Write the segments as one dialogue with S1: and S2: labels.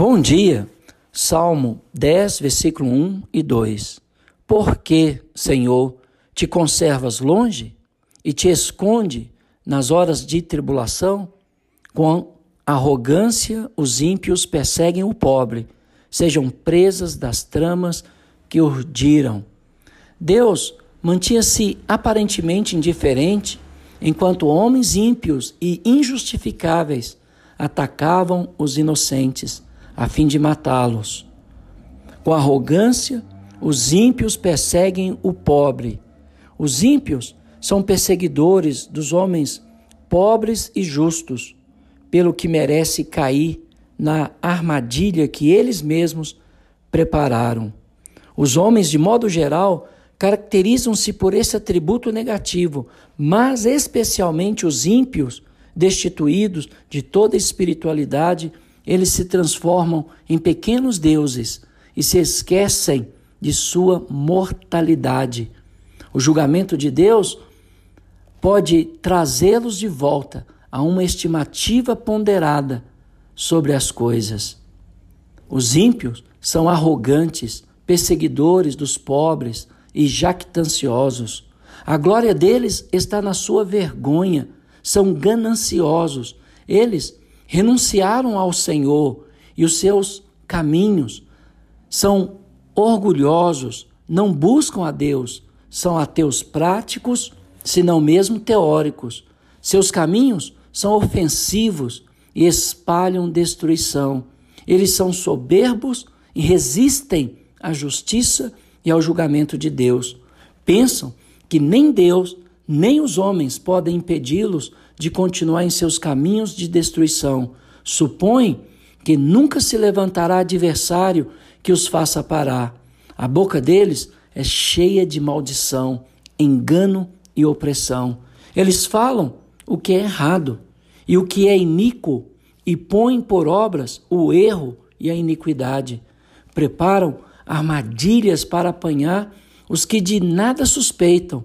S1: Bom dia, Salmo 10, versículo 1 e 2. Por que, Senhor, te conservas longe e te esconde nas horas de tribulação? Com arrogância, os ímpios perseguem o pobre, sejam presas das tramas que urdiram. Deus mantinha-se aparentemente indiferente enquanto homens ímpios e injustificáveis atacavam os inocentes a fim de matá-los. Com arrogância, os ímpios perseguem o pobre. Os ímpios são perseguidores dos homens pobres e justos, pelo que merece cair na armadilha que eles mesmos prepararam. Os homens, de modo geral, caracterizam-se por esse atributo negativo, mas especialmente os ímpios, destituídos de toda espiritualidade, eles se transformam em pequenos deuses e se esquecem de sua mortalidade. O julgamento de Deus pode trazê-los de volta a uma estimativa ponderada sobre as coisas. Os ímpios são arrogantes, perseguidores dos pobres e jactanciosos. A glória deles está na sua vergonha, são gananciosos. Eles renunciaram ao Senhor e os seus caminhos são orgulhosos, não buscam a Deus, são ateus práticos, se não mesmo teóricos. Seus caminhos são ofensivos e espalham destruição. Eles são soberbos e resistem à justiça e ao julgamento de Deus. Pensam que nem Deus, nem os homens podem impedi-los de continuar em seus caminhos de destruição. Supõe que nunca se levantará adversário que os faça parar. A boca deles é cheia de maldição, engano e opressão. Eles falam o que é errado e o que é iníquo e põem por obras o erro e a iniquidade. Preparam armadilhas para apanhar os que de nada suspeitam,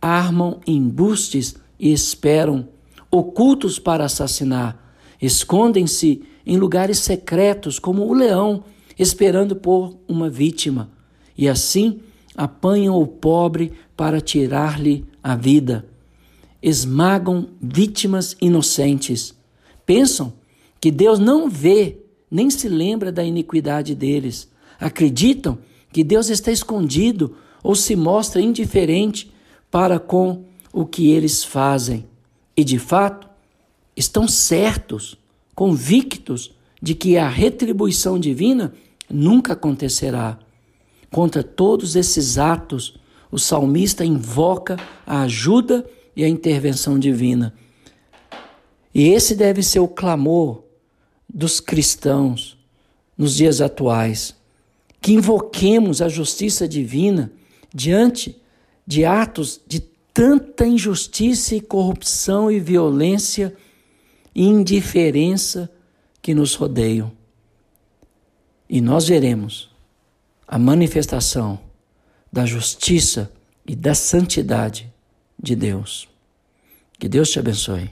S1: armam embustes e esperam ocultos para assassinar. Escondem-se em lugares secretos, como o leão, esperando por uma vítima. E assim apanham o pobre para tirar-lhe a vida. Esmagam vítimas inocentes. Pensam que Deus não vê nem se lembra da iniquidade deles. Acreditam que Deus está escondido ou se mostra indiferente para com o que eles fazem e de fato estão certos, convictos de que a retribuição divina nunca acontecerá. Contra todos esses atos, o salmista invoca a ajuda e a intervenção divina. E esse deve ser o clamor dos cristãos nos dias atuais. Que invoquemos a justiça divina diante de atos de tanta injustiça e corrupção e violência e indiferença que nos rodeiam. E nós veremos a manifestação da justiça e da santidade de Deus. Que Deus te abençoe.